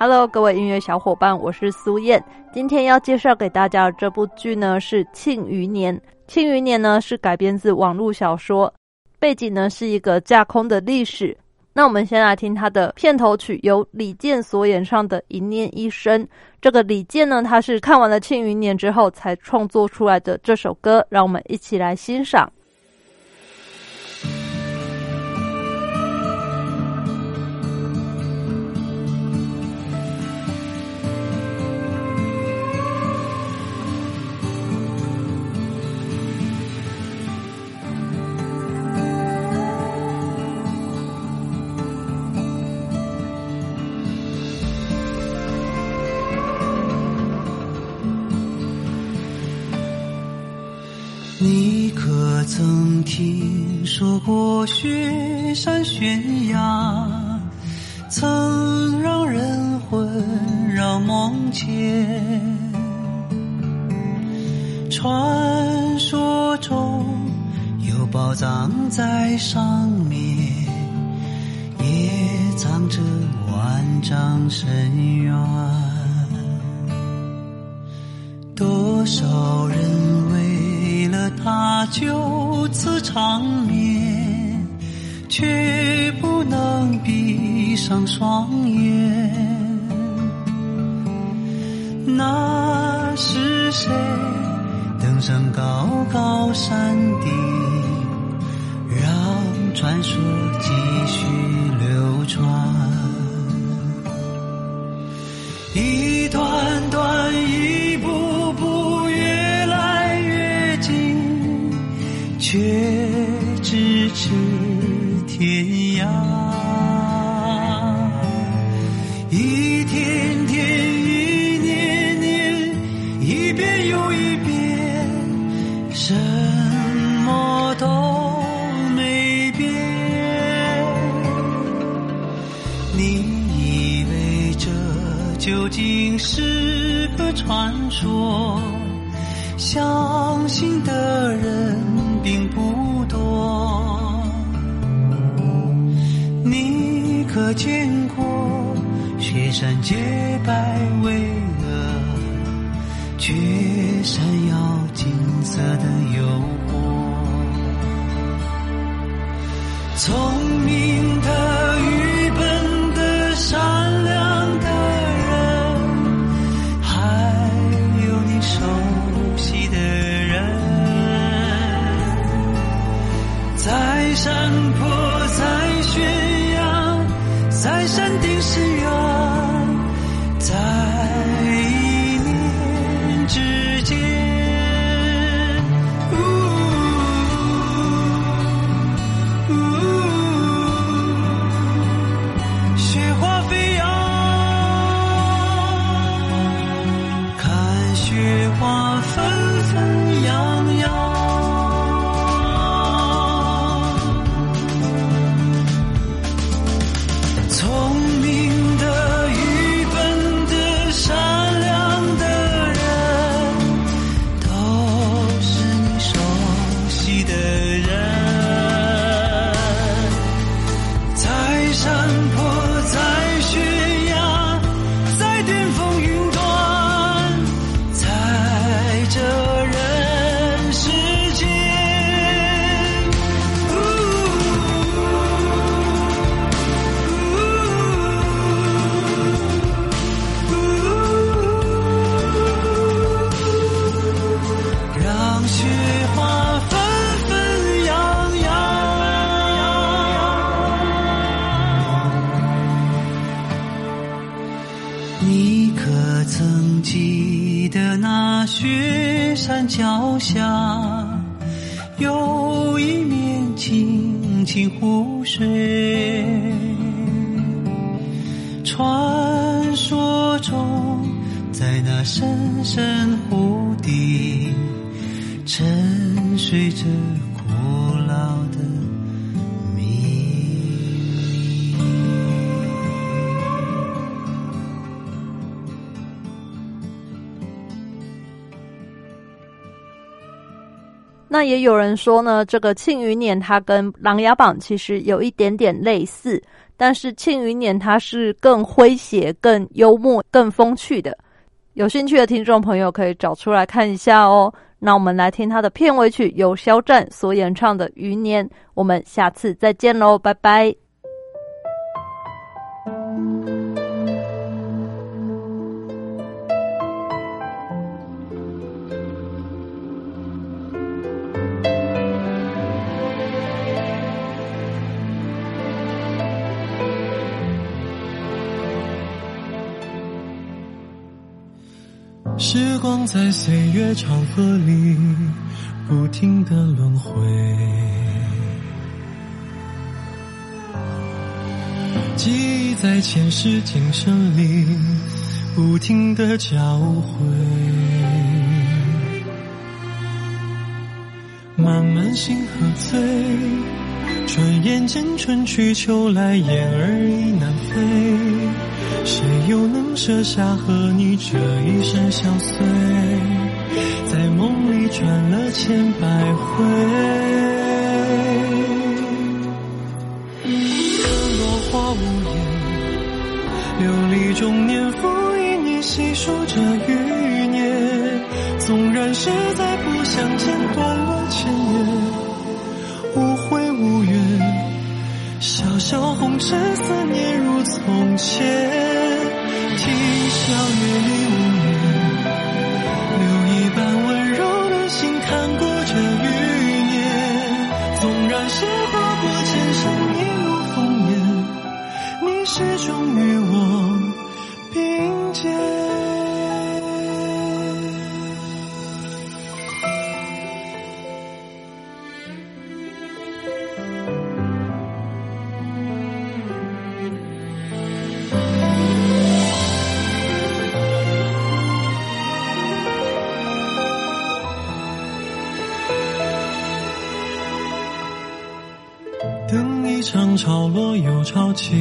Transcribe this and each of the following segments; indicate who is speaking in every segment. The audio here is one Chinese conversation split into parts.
Speaker 1: Hello，各位音乐小伙伴，我是苏燕。今天要介绍给大家的这部剧呢是《庆余年》。《庆余年》呢是改编自网络小说，背景呢是一个架空的历史。那我们先来听它的片头曲，由李健所演唱的《一念一生》。这个李健呢，他是看完了《庆余年》之后才创作出来的这首歌，让我们一起来欣赏。
Speaker 2: 曾听说过雪山悬崖，曾让人魂绕梦牵。传说中有宝藏在上面，也藏着万丈深渊。多少就。此长眠，却不能闭上双眼。那是谁登上高高山顶，让传说继续流传？咫尺天涯，一天天，一年年，一遍又一遍，什么都没变。你以为这究竟是个传说？相信的人。并不多，你可见过雪山洁白巍山坡，在雪脚下有一面清。清湖水。传说中，在那深深湖底，沉睡着
Speaker 1: 那也有人说呢，这个《庆余年》它跟《琅琊榜》其实有一点点类似，但是《庆余年》它是更诙谐、更幽默、更风趣的。有兴趣的听众朋友可以找出来看一下哦。那我们来听它的片尾曲，由肖战所演唱的《余年》。我们下次再见喽，拜拜。
Speaker 3: 时光在岁月长河里不停的轮回，记忆在前世今生里不停的交汇，慢慢心喝醉，转眼间春去秋来，雁儿已南飞。谁又能舍下和你这一生相随？在梦里转了千百回。看落花无言，流离中年复一年，细数着余年。纵然是在不相见，前。今宵月里无眠，留一半温柔的心看过这余年。纵然是跨过千山，一路烽烟，你始终潮落又潮起，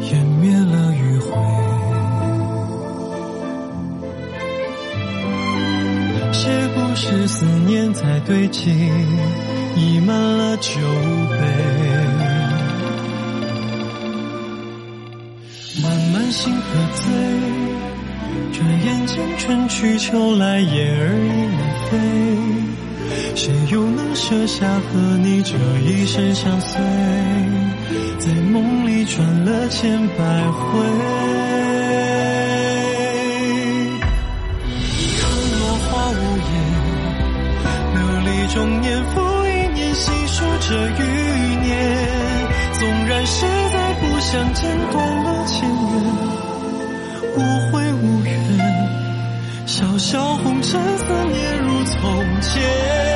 Speaker 3: 湮灭了余晖。写故事思念在堆积，溢满了酒杯。慢慢心喝醉，转眼间春去秋来，雁儿已南飞。谁又能舍下和你这一生相随？在梦里转了千百回。看落花无言，流离中年复一年，细数着余年。纵然是在不相见，断了前缘，无悔无怨。小小红尘，思念如